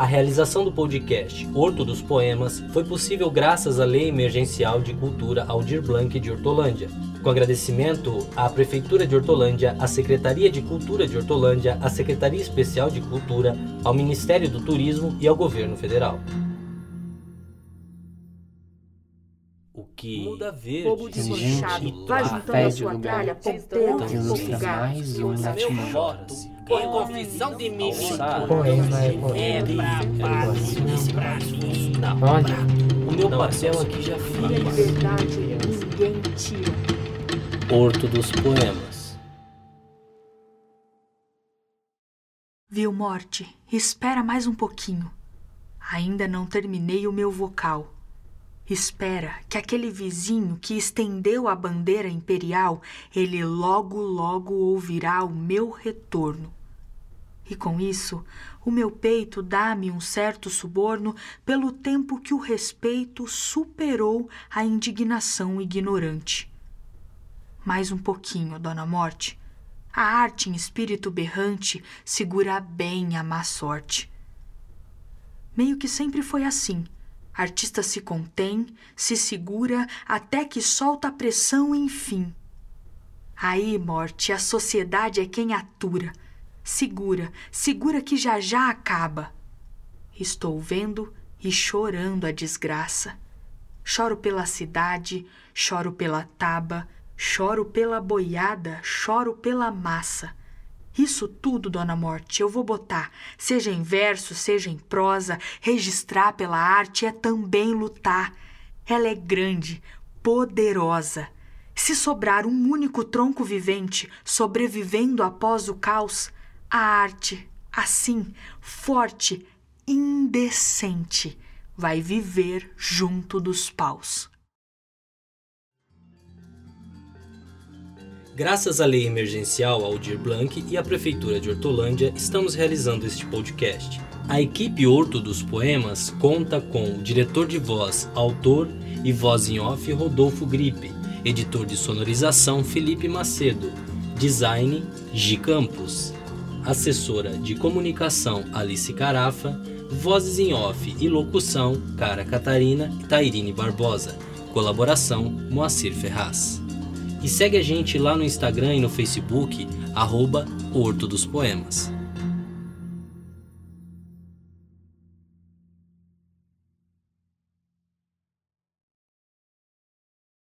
A realização do podcast Horto dos Poemas foi possível graças à Lei Emergencial de Cultura Aldir Blanc de Hortolândia. Com agradecimento à Prefeitura de Hortolândia, à Secretaria de Cultura de Hortolândia, à Secretaria Especial de Cultura, ao Ministério do Turismo e ao Governo Federal. O que muda verde, Bobo desmanchado, vai juntando a sua tralha, fofugar. mais um voto em confissão de mim. Poema é poema. Olha, O meu papel aqui já Minha liberdade ninguém tira. Horto dos Poemas. Viu, Morte? Espera mais um pouquinho. Ainda não terminei o meu vocal. Espera que aquele vizinho que estendeu a bandeira imperial, ele logo, logo ouvirá o meu retorno. E com isso, o meu peito dá-me um certo suborno pelo tempo que o respeito superou a indignação ignorante. Mais um pouquinho, Dona Morte. A arte em espírito berrante segura bem a má sorte. Meio que sempre foi assim. Artista se contém, se segura até que solta a pressão enfim. Aí, morte, a sociedade é quem atura. Segura, segura que já já acaba. Estou vendo e chorando a desgraça. Choro pela cidade, choro pela taba, choro pela boiada, choro pela massa. Isso tudo, Dona Morte, eu vou botar, seja em verso, seja em prosa, registrar pela arte é também lutar. Ela é grande, poderosa. Se sobrar um único tronco vivente sobrevivendo após o caos, a arte, assim, forte, indecente, vai viver junto dos paus. Graças à Lei Emergencial Aldir Blanc e à Prefeitura de Hortolândia, estamos realizando este podcast. A equipe Horto dos Poemas conta com o diretor de voz, autor e voz em off Rodolfo Gripe, editor de sonorização Felipe Macedo, design Gi Campos, assessora de comunicação Alice Carafa, vozes em off e locução Cara Catarina e Tairine Barbosa, colaboração Moacir Ferraz. E segue a gente lá no Instagram e no Facebook, arroba Horto dos Poemas.